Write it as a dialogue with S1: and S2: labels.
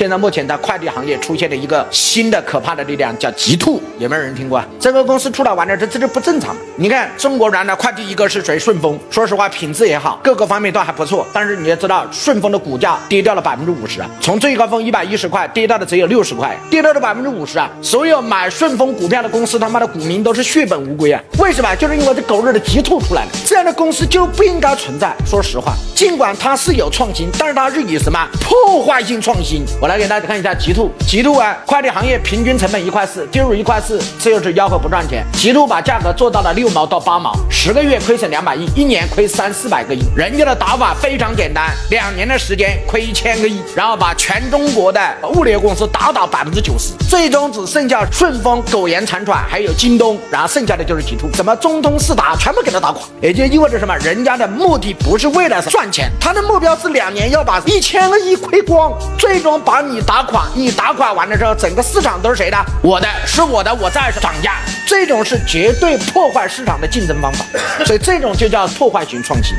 S1: 现在目前在快递行业出现了一个新的可怕的力量，叫极兔，有没有人听过？这个公司出来玩的，这这就不正常。你看中国原来快递一个是谁？顺丰，说实话品质也好，各个方面都还不错。但是你要知道，顺丰的股价跌掉了百分之五十啊，从最高峰一百一十块跌到了只有六十块，跌掉了百分之五十啊。所有买顺丰股票的公司，他妈的股民都是血本无归啊！为什么？就是因为这狗日的极兔出来了，这样的公司就不应该存在。说实话，尽管它是有创新，但是它是以什么破坏性创新？我来给大家看一下极兔，极兔啊，快递行业平均成本一块四，进入一块四，这又是吆喝不赚钱。极兔把价格做到了六毛到八毛，十个月亏损两百亿，一年亏三四百个亿。人家的打法非常简单，两年的时间亏一千个亿，然后把全中国的物流公司打倒百分之九十，最终只剩下顺丰苟延残喘，还有京东，然后剩下的就是极兔，什么中通四达全部给他打垮。也就意味着什么？人家的目的不是为了赚钱，他的目标是两年要把一千个亿亏光，最终把你打款。你打款完了之后，整个市场都是谁的？我的，是我的，我在涨价。这种是绝对破坏市场的竞争方法，所以这种就叫破坏型创新。